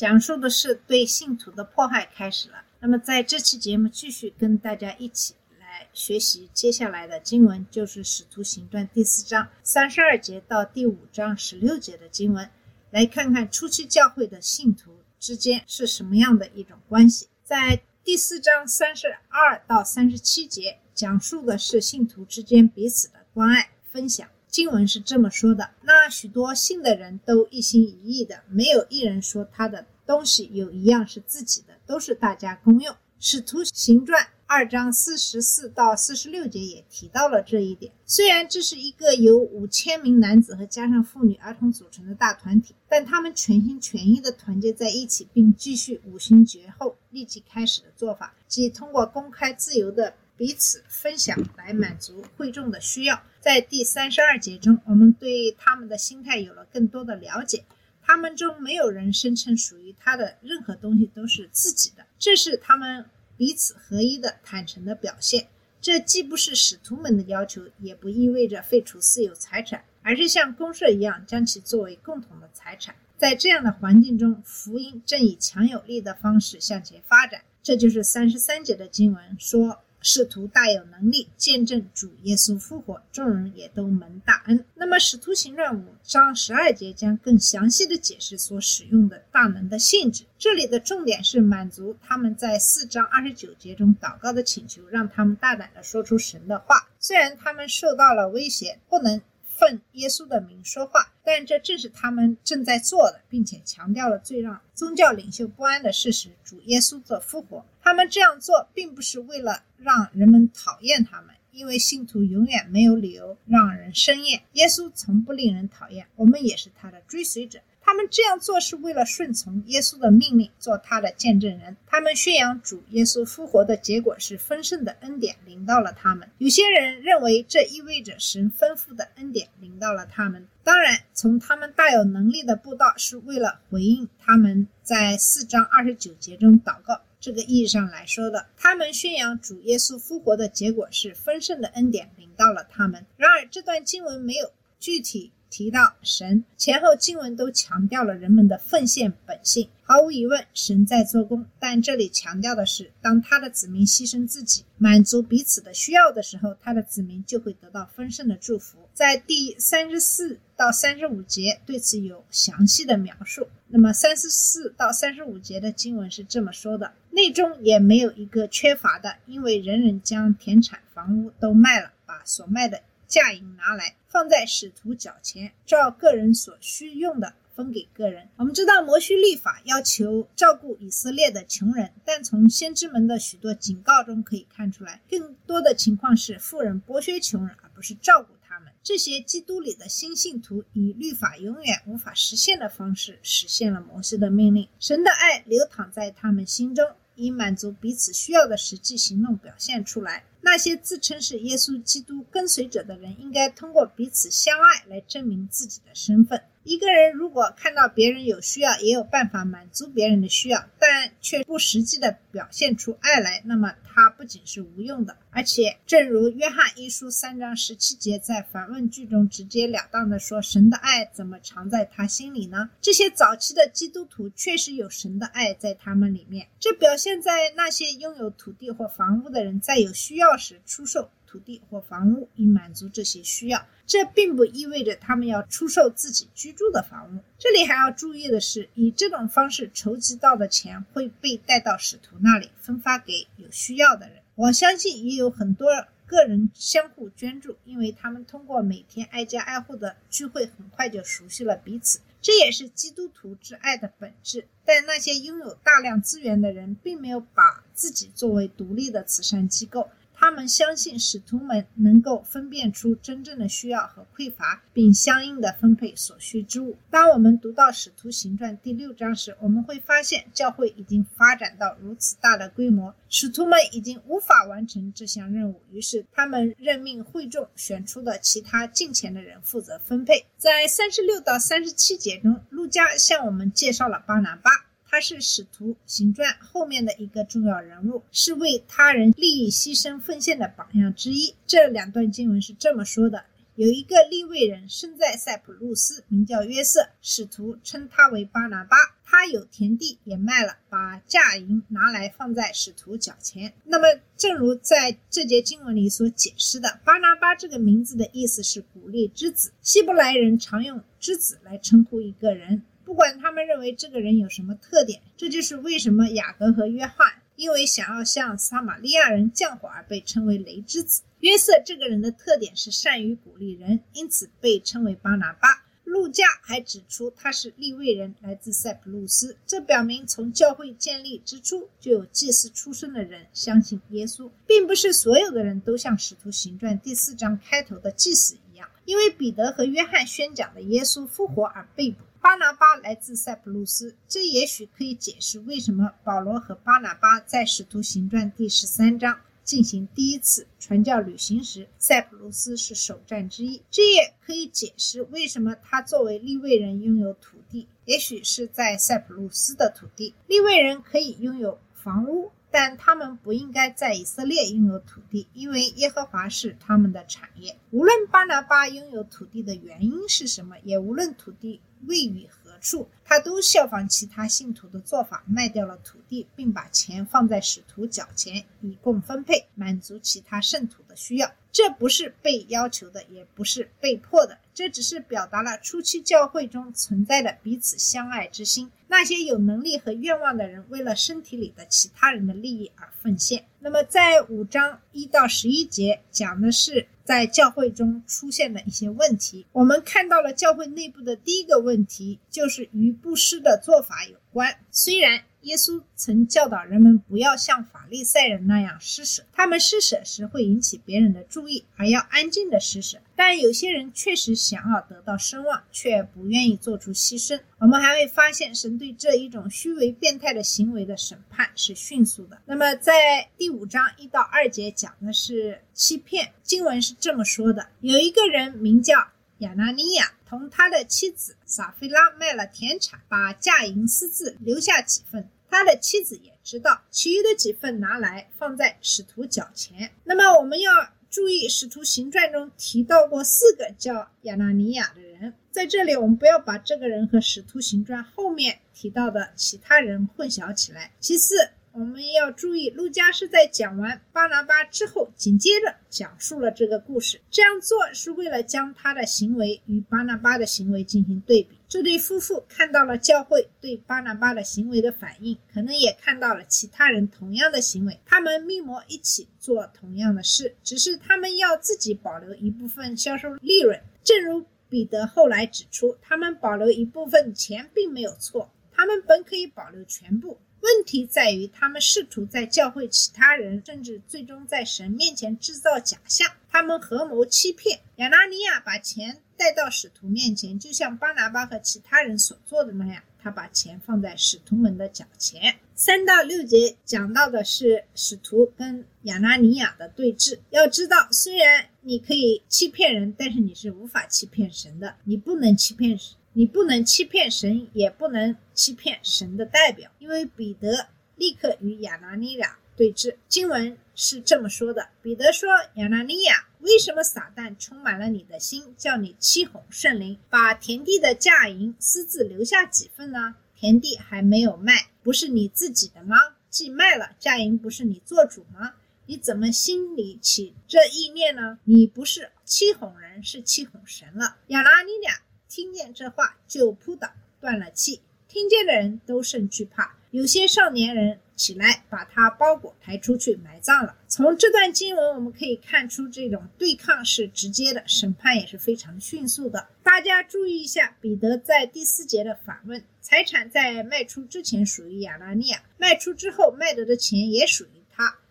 讲述的是对信徒的迫害开始了。那么在这期节目继续跟大家一起来学习接下来的经文，就是《使徒行传》第四章三十二节到第五章十六节的经文，来看看初期教会的信徒之间是什么样的一种关系。在第四章三十二到三十七节讲述的是信徒之间彼此的关爱分享。经文是这么说的：那许多信的人都一心一意的，没有一人说他的东西有一样是自己的，都是大家公用。使徒行传二章四十四到四十六节也提到了这一点。虽然这是一个由五千名男子和加上妇女、儿童组成的大团体，但他们全心全意地团结在一起，并继续五旬节后立即开始的做法，即通过公开自由的彼此分享来满足会众的需要。在第三十二节中，我们对他们的心态有了更多的了解。他们中没有人声称属于他的任何东西都是自己的，这是他们彼此合一的坦诚的表现。这既不是使徒们的要求，也不意味着废除私有财产，而是像公社一样将其作为共同的财产。在这样的环境中，福音正以强有力的方式向前发展。这就是三十三节的经文说。使徒大有能力见证主耶稣复活，众人也都蒙大恩。那么，《使徒行传》五章十二节将更详细的解释所使用的大能的性质。这里的重点是满足他们在四章二十九节中祷告的请求，让他们大胆的说出神的话。虽然他们受到了威胁，不能奉耶稣的名说话，但这正是他们正在做的，并且强调了最让宗教领袖不安的事实：主耶稣的复活。他们这样做并不是为了让人们讨厌他们，因为信徒永远没有理由让人生厌。耶稣从不令人讨厌，我们也是他的追随者。他们这样做是为了顺从耶稣的命令，做他的见证人。他们宣扬主耶稣复活的结果是丰盛的恩典临到了他们。有些人认为这意味着神丰富的恩典临到了他们。当然，从他们大有能力的布道是为了回应他们在四章二十九节中祷告。这个意义上来说的，他们宣扬主耶稣复活的结果是丰盛的恩典临到了他们。然而，这段经文没有具体提到神，前后经文都强调了人们的奉献本性。毫无疑问，神在做工，但这里强调的是，当他的子民牺牲自己，满足彼此的需要的时候，他的子民就会得到丰盛的祝福。在第三十四到三十五节对此有详细的描述。那么三十四到三十五节的经文是这么说的：内中也没有一个缺乏的，因为人人将田产房屋都卖了，把所卖的价银拿来，放在使徒脚前，照个人所需用的分给个人。我们知道摩西律法要求照顾以色列的穷人，但从先知们的许多警告中可以看出来，更多的情况是富人剥削穷人，而不是照顾他们。这些基督里的新信徒以律法永远无法实现的方式实现了摩西的命令。神的爱流淌在他们心中，以满足彼此需要的实际行动表现出来。那些自称是耶稣基督跟随者的人，应该通过彼此相爱来证明自己的身份。一个人如果看到别人有需要，也有办法满足别人的需要，但却不实际的表现出爱来，那么他不仅是无用的，而且正如约翰一书三章十七节在反问句中直截了当的说：“神的爱怎么藏在他心里呢？”这些早期的基督徒确实有神的爱在他们里面，这表现在那些拥有土地或房屋的人在有需要时出售土地或房屋以满足这些需要。这并不意味着他们要出售自己居住的房屋。这里还要注意的是，以这种方式筹集到的钱会被带到使徒那里，分发给有需要的人。我相信也有很多个人相互捐助，因为他们通过每天挨家挨户的聚会，很快就熟悉了彼此。这也是基督徒之爱的本质。但那些拥有大量资源的人，并没有把自己作为独立的慈善机构。他们相信使徒们能够分辨出真正的需要和匮乏，并相应的分配所需之物。当我们读到《使徒行传》第六章时，我们会发现教会已经发展到如此大的规模，使徒们已经无法完成这项任务，于是他们任命会众选出的其他近前的人负责分配。在三十六到三十七节中，路加向我们介绍了巴拿巴。他是使徒行传后面的一个重要人物，是为他人利益牺牲奉献的榜样之一。这两段经文是这么说的：有一个利未人生在塞浦路斯，名叫约瑟，使徒称他为巴拿巴。他有田地，也卖了，把价银拿来放在使徒脚前。那么，正如在这节经文里所解释的，巴拿巴这个名字的意思是鼓励之子。希伯来人常用之子来称呼一个人。不管他们认为这个人有什么特点，这就是为什么雅各和约翰因为想要向撒玛利亚人降火而被称为雷之子。约瑟这个人的特点是善于鼓励人，因此被称为巴拿巴。路加还指出他是利未人，来自塞浦路斯，这表明从教会建立之初就有祭司出身的人相信耶稣，并不是所有的人都像《使徒行传》第四章开头的祭司一样，因为彼得和约翰宣讲的耶稣复活而被捕。巴拿巴来自塞浦路斯，这也许可以解释为什么保罗和巴拿巴在《使徒行传》第十三章进行第一次传教旅行时，塞浦路斯是首站之一。这也可以解释为什么他作为利未人拥有土地，也许是在塞浦路斯的土地。利未人可以拥有房屋，但他们不应该在以色列拥有土地，因为耶和华是他们的产业。无论巴拿巴拥有土地的原因是什么，也无论土地。位于处，他都效仿其他信徒的做法，卖掉了土地，并把钱放在使徒脚前，以供分配，满足其他圣徒的需要。这不是被要求的，也不是被迫的，这只是表达了初期教会中存在的彼此相爱之心。那些有能力和愿望的人，为了身体里的其他人的利益而奉献。那么，在五章一到十一节讲的是。在教会中出现的一些问题，我们看到了教会内部的第一个问题，就是与布施的做法有关。虽然耶稣曾教导人们不要像法利赛人那样施舍，他们施舍时会引起别人的注意，而要安静的施舍。但有些人确实想要得到声望，却不愿意做出牺牲。我们还会发现，神对这一种虚伪变态的行为的审判是迅速的。那么，在第五章一到二节讲的是欺骗。经文是这么说的：有一个人名叫亚拿尼亚，同他的妻子撒菲拉卖了田产，把嫁银私自留下几份。他的妻子也知道，其余的几份拿来放在使徒脚前。那么，我们要。注意，《使徒行传》中提到过四个叫亚纳尼亚的人，在这里我们不要把这个人和《使徒行传》后面提到的其他人混淆起来。其次，我们要注意，路加是在讲完巴拿巴之后，紧接着讲述了这个故事。这样做是为了将他的行为与巴拿巴的行为进行对比。这对夫妇看到了教会对巴拿巴的行为的反应，可能也看到了其他人同样的行为。他们密谋一起做同样的事，只是他们要自己保留一部分销售利润。正如彼得后来指出，他们保留一部分钱并没有错，他们本可以保留全部。问题在于，他们试图在教会其他人，甚至最终在神面前制造假象。他们合谋欺骗亚拿尼亚，把钱带到使徒面前，就像巴拿巴和其他人所做的那样。他把钱放在使徒们的脚前。三到六节讲到的是使徒跟亚拿尼亚的对峙。要知道，虽然你可以欺骗人，但是你是无法欺骗神的。你不能欺骗神。你不能欺骗神，也不能欺骗神的代表，因为彼得立刻与亚拿尼亚对峙。经文是这么说的：彼得说，亚拿尼亚，为什么撒旦充满了你的心，叫你欺哄圣灵，把田地的价银私自留下几份呢？田地还没有卖，不是你自己的吗？既卖了，价银不是你做主吗？你怎么心里起这意念呢？你不是欺哄人，是欺哄神了。亚拿尼亚。听见这话，就扑倒，断了气。听见的人都甚惧怕。有些少年人起来，把他包裹抬出去埋葬了。从这段经文，我们可以看出，这种对抗是直接的，审判也是非常迅速的。大家注意一下，彼得在第四节的反问：财产在卖出之前属于亚拉尼亚，卖出之后卖得的钱也属于。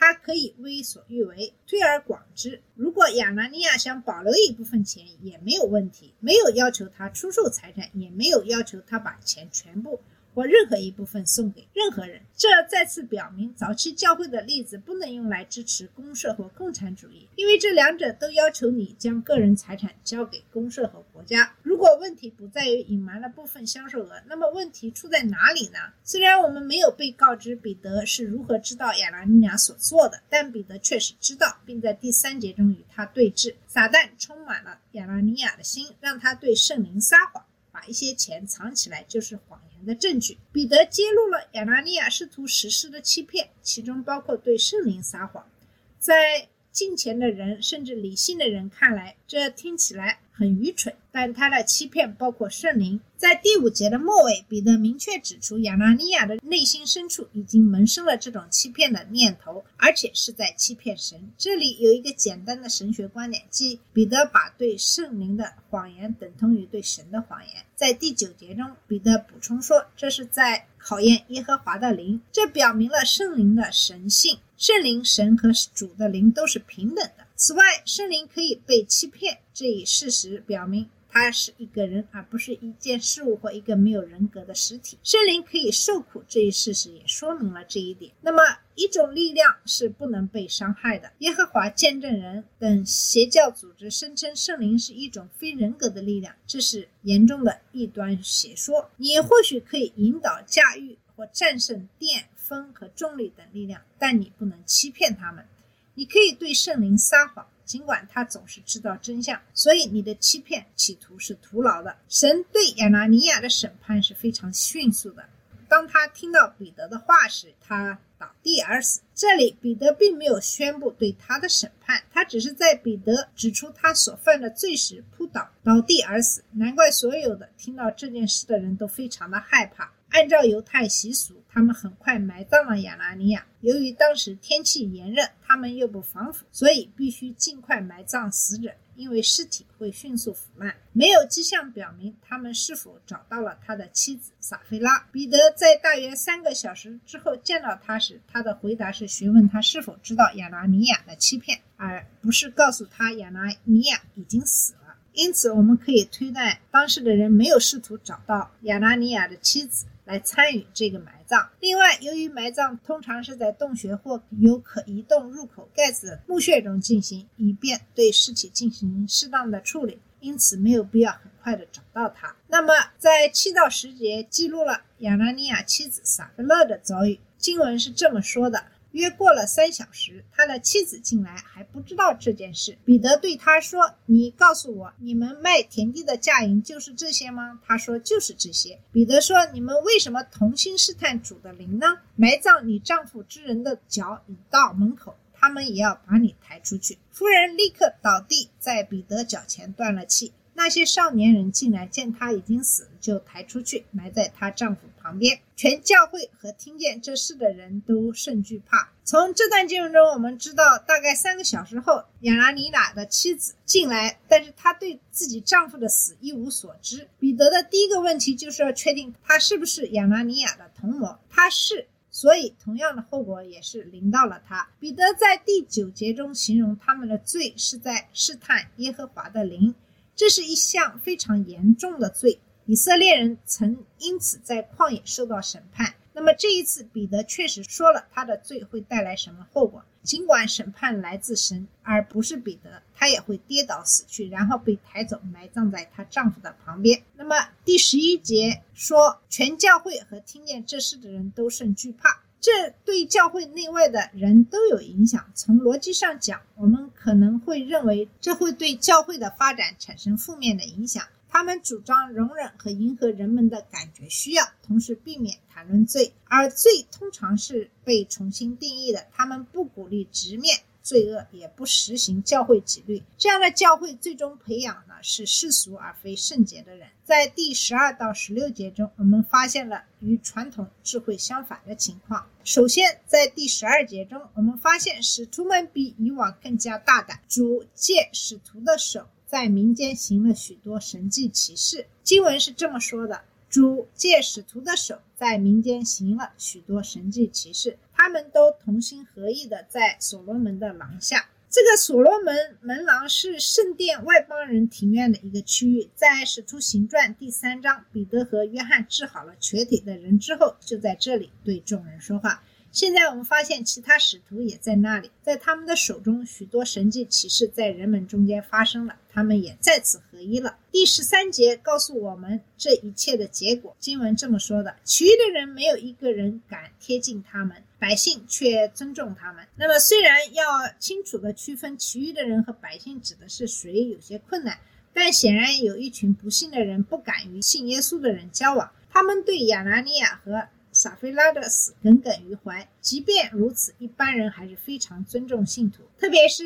他可以为所欲为，推而广之。如果亚拿尼亚想保留一部分钱，也没有问题，没有要求他出售财产，也没有要求他把钱全部。或任何一部分送给任何人，这再次表明早期教会的例子不能用来支持公社或共产主义，因为这两者都要求你将个人财产交给公社和国家。如果问题不在于隐瞒了部分销售额，那么问题出在哪里呢？虽然我们没有被告知彼得是如何知道亚拉尼亚所做的，但彼得确实知道，并在第三节中与他对峙。撒旦充满了亚拉尼亚的心，让他对圣灵撒谎，把一些钱藏起来就是谎言。的证据，彼得揭露了亚拿尼亚试图实施的欺骗，其中包括对圣灵撒谎。在金钱的人，甚至理性的人看来，这听起来。很愚蠢，但他的欺骗包括圣灵。在第五节的末尾，彼得明确指出，亚拿尼亚的内心深处已经萌生了这种欺骗的念头，而且是在欺骗神。这里有一个简单的神学观点，即彼得把对圣灵的谎言等同于对神的谎言。在第九节中，彼得补充说，这是在考验耶和华的灵，这表明了圣灵的神性。圣灵、神和主的灵都是平等的。此外，圣灵可以被欺骗，这一事实表明他是一个人，而不是一件事物或一个没有人格的实体。圣灵可以受苦，这一事实也说明了这一点。那么，一种力量是不能被伤害的。耶和华见证人等邪教组织声称圣灵是一种非人格的力量，这是严重的异端邪说。你或许可以引导、驾驭或战胜电、风和重力等力量，但你不能欺骗他们。你可以对圣灵撒谎，尽管他总是知道真相，所以你的欺骗企图是徒劳的。神对亚拿尼亚的审判是非常迅速的。当他听到彼得的话时，他倒地而死。这里彼得并没有宣布对他的审判，他只是在彼得指出他所犯的罪时扑倒倒地而死。难怪所有的听到这件事的人都非常的害怕。按照犹太习俗，他们很快埋葬了亚拿尼亚。由于当时天气炎热，他们又不防腐，所以必须尽快埋葬死者，因为尸体会迅速腐烂。没有迹象表明他们是否找到了他的妻子撒菲拉。彼得在大约三个小时之后见到他时，他的回答是询问他是否知道亚拿尼亚的欺骗，而不是告诉他亚拿尼亚已经死了。因此，我们可以推断当时的人没有试图找到亚拿尼亚的妻子。来参与这个埋葬。另外，由于埋葬通常是在洞穴或有可移动入口盖子的墓穴中进行，以便对尸体进行适当的处理，因此没有必要很快的找到它。那么，在七到十节记录了亚拿尼亚妻子撒菲勒的遭遇。经文是这么说的。约过了三小时，他的妻子进来，还不知道这件事。彼得对他说：“你告诉我，你们卖田地的价银就是这些吗？”他说：“就是这些。”彼得说：“你们为什么同心试探主的灵呢？埋葬你丈夫之人的脚已到门口，他们也要把你抬出去。”夫人立刻倒地在彼得脚前断了气。那些少年人进来，见他已经死，就抬出去埋在她丈夫旁边。全教会和听见这事的人都甚惧怕。从这段经文中，我们知道，大概三个小时后，亚拿尼亚的妻子进来，但是她对自己丈夫的死一无所知。彼得的第一个问题就是要确定他是不是亚拿尼亚的同谋。他是，所以同样的后果也是临到了他。彼得在第九节中形容他们的罪是在试探耶和华的灵。这是一项非常严重的罪，以色列人曾因此在旷野受到审判。那么这一次，彼得确实说了他的罪会带来什么后果。尽管审判来自神，而不是彼得，他也会跌倒死去，然后被抬走，埋葬在她丈夫的旁边。那么第十一节说，全教会和听见这事的人都甚惧怕。这对教会内外的人都有影响。从逻辑上讲，我们可能会认为这会对教会的发展产生负面的影响。他们主张容忍和迎合人们的感觉需要，同时避免谈论罪，而罪通常是被重新定义的。他们不鼓励直面。罪恶也不实行教会纪律，这样的教会最终培养的是世俗而非圣洁的人。在第十二到十六节中，我们发现了与传统智慧相反的情况。首先，在第十二节中，我们发现使徒们比以往更加大胆，主借使徒的手在民间行了许多神迹奇事。经文是这么说的。主借使徒的手在民间行了许多神迹奇事。他们都同心合意的在所罗门的廊下。这个所罗门门廊是圣殿外邦人庭院的一个区域，在《使徒行传》第三章，彼得和约翰治好了瘸腿的人之后，就在这里对众人说话。现在我们发现其他使徒也在那里，在他们的手中，许多神迹奇事在人们中间发生了，他们也再次合一了。第十三节告诉我们这一切的结果，经文这么说的：其余的人没有一个人敢贴近他们，百姓却尊重他们。那么，虽然要清楚的区分其余的人和百姓指的是谁有些困难，但显然有一群不信的人不敢与信耶稣的人交往，他们对亚拿尼亚和撒菲拉的死耿耿于怀。即便如此，一般人还是非常尊重信徒，特别是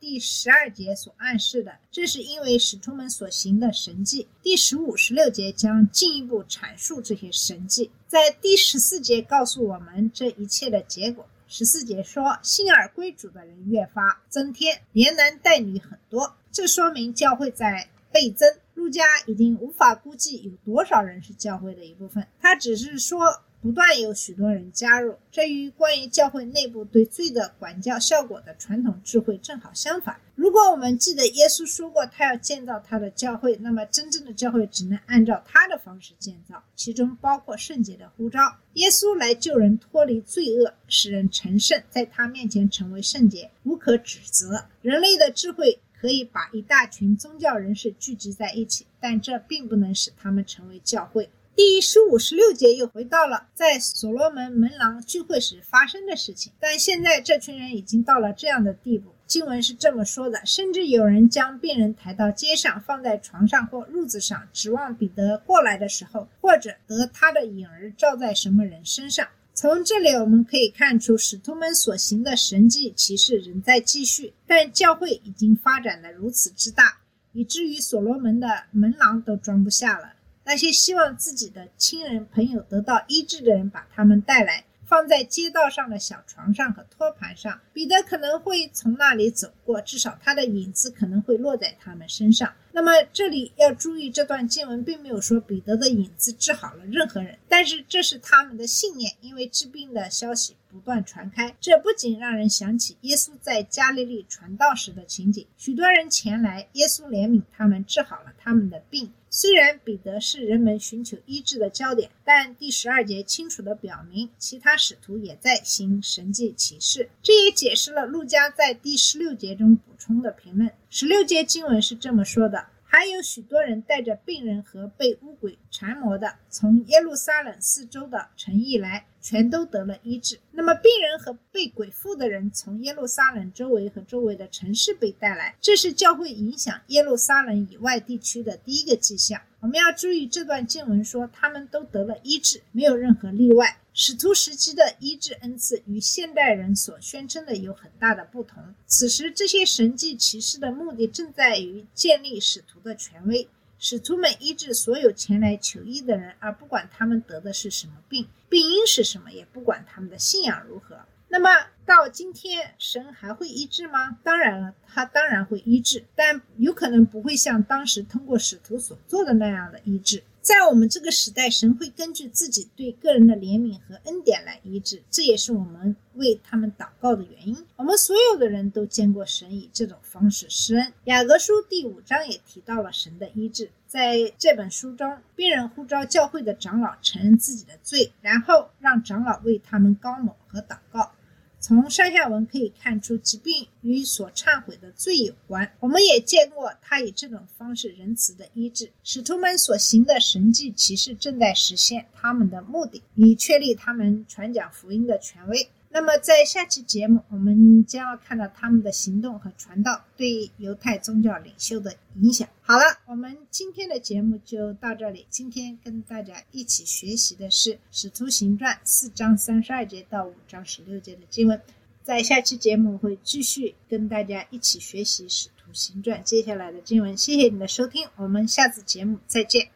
第十二节所暗示的，这是因为使徒们所行的神迹。第十五、十六节将进一步阐述这些神迹。在第十四节告诉我们这一切的结果。十四节说，信而归主的人越发增添，连男带女很多，这说明教会在倍增。路加已经无法估计有多少人是教会的一部分，他只是说。不断有许多人加入，这与关于教会内部对罪的管教效果的传统智慧正好相反。如果我们记得耶稣说过他要建造他的教会，那么真正的教会只能按照他的方式建造，其中包括圣洁的呼召。耶稣来救人脱离罪恶，使人成圣，在他面前成为圣洁，无可指责。人类的智慧可以把一大群宗教人士聚集在一起，但这并不能使他们成为教会。第十五、十六节又回到了在所罗门门廊聚会时发生的事情，但现在这群人已经到了这样的地步。经文是这么说的：甚至有人将病人抬到街上，放在床上或褥子上，指望彼得过来的时候，或者得他的影儿照在什么人身上。从这里我们可以看出，使徒们所行的神迹奇事仍在继续，但教会已经发展的如此之大，以至于所罗门的门廊都装不下了。那些希望自己的亲人朋友得到医治的人，把他们带来，放在街道上的小床上和托盘上。彼得可能会从那里走过，至少他的影子可能会落在他们身上。那么这里要注意，这段经文并没有说彼得的影子治好了任何人，但是这是他们的信念，因为治病的消息不断传开。这不仅让人想起耶稣在加利利传道时的情景，许多人前来，耶稣怜悯他们，治好了他们的病。虽然彼得是人们寻求医治的焦点，但第十二节清楚地表明，其他使徒也在行神迹奇事。这也解释了路加在第十六节中补充的评论。十六节经文是这么说的：还有许多人带着病人和被巫鬼缠魔的，从耶路撒冷四周的城邑来。全都得了医治。那么，病人和被鬼附的人从耶路撒冷周围和周围的城市被带来，这是教会影响耶路撒冷以外地区的第一个迹象。我们要注意，这段经文说他们都得了医治，没有任何例外。使徒时期的医治恩赐与现代人所宣称的有很大的不同。此时，这些神迹奇事的目的正在于建立使徒的权威。使徒们医治所有前来求医的人，而不管他们得的是什么病，病因是什么，也不管他们的信仰如何。那么到今天，神还会医治吗？当然了，他当然会医治，但有可能不会像当时通过使徒所做的那样的医治。在我们这个时代，神会根据自己对个人的怜悯和恩典来医治，这也是我们为他们祷告的原因。我们所有的人都见过神以这种方式施恩。雅各书第五章也提到了神的医治。在这本书中，病人呼召教会的长老承认自己的罪，然后让长老为他们高某和祷告。从上下文可以看出，疾病与所忏悔的罪有关。我们也见过他以这种方式仁慈的医治。使徒们所行的神迹其实正在实现他们的目的，以确立他们传讲福音的权威。那么，在下期节目，我们将要看到他们的行动和传道对犹太宗教领袖的影响。好了，我们今天的节目就到这里。今天跟大家一起学习的是《使徒行传》四章三十二节到五章十六节的经文。在下期节目会继续跟大家一起学习《使徒行传》接下来的经文。谢谢你的收听，我们下次节目再见。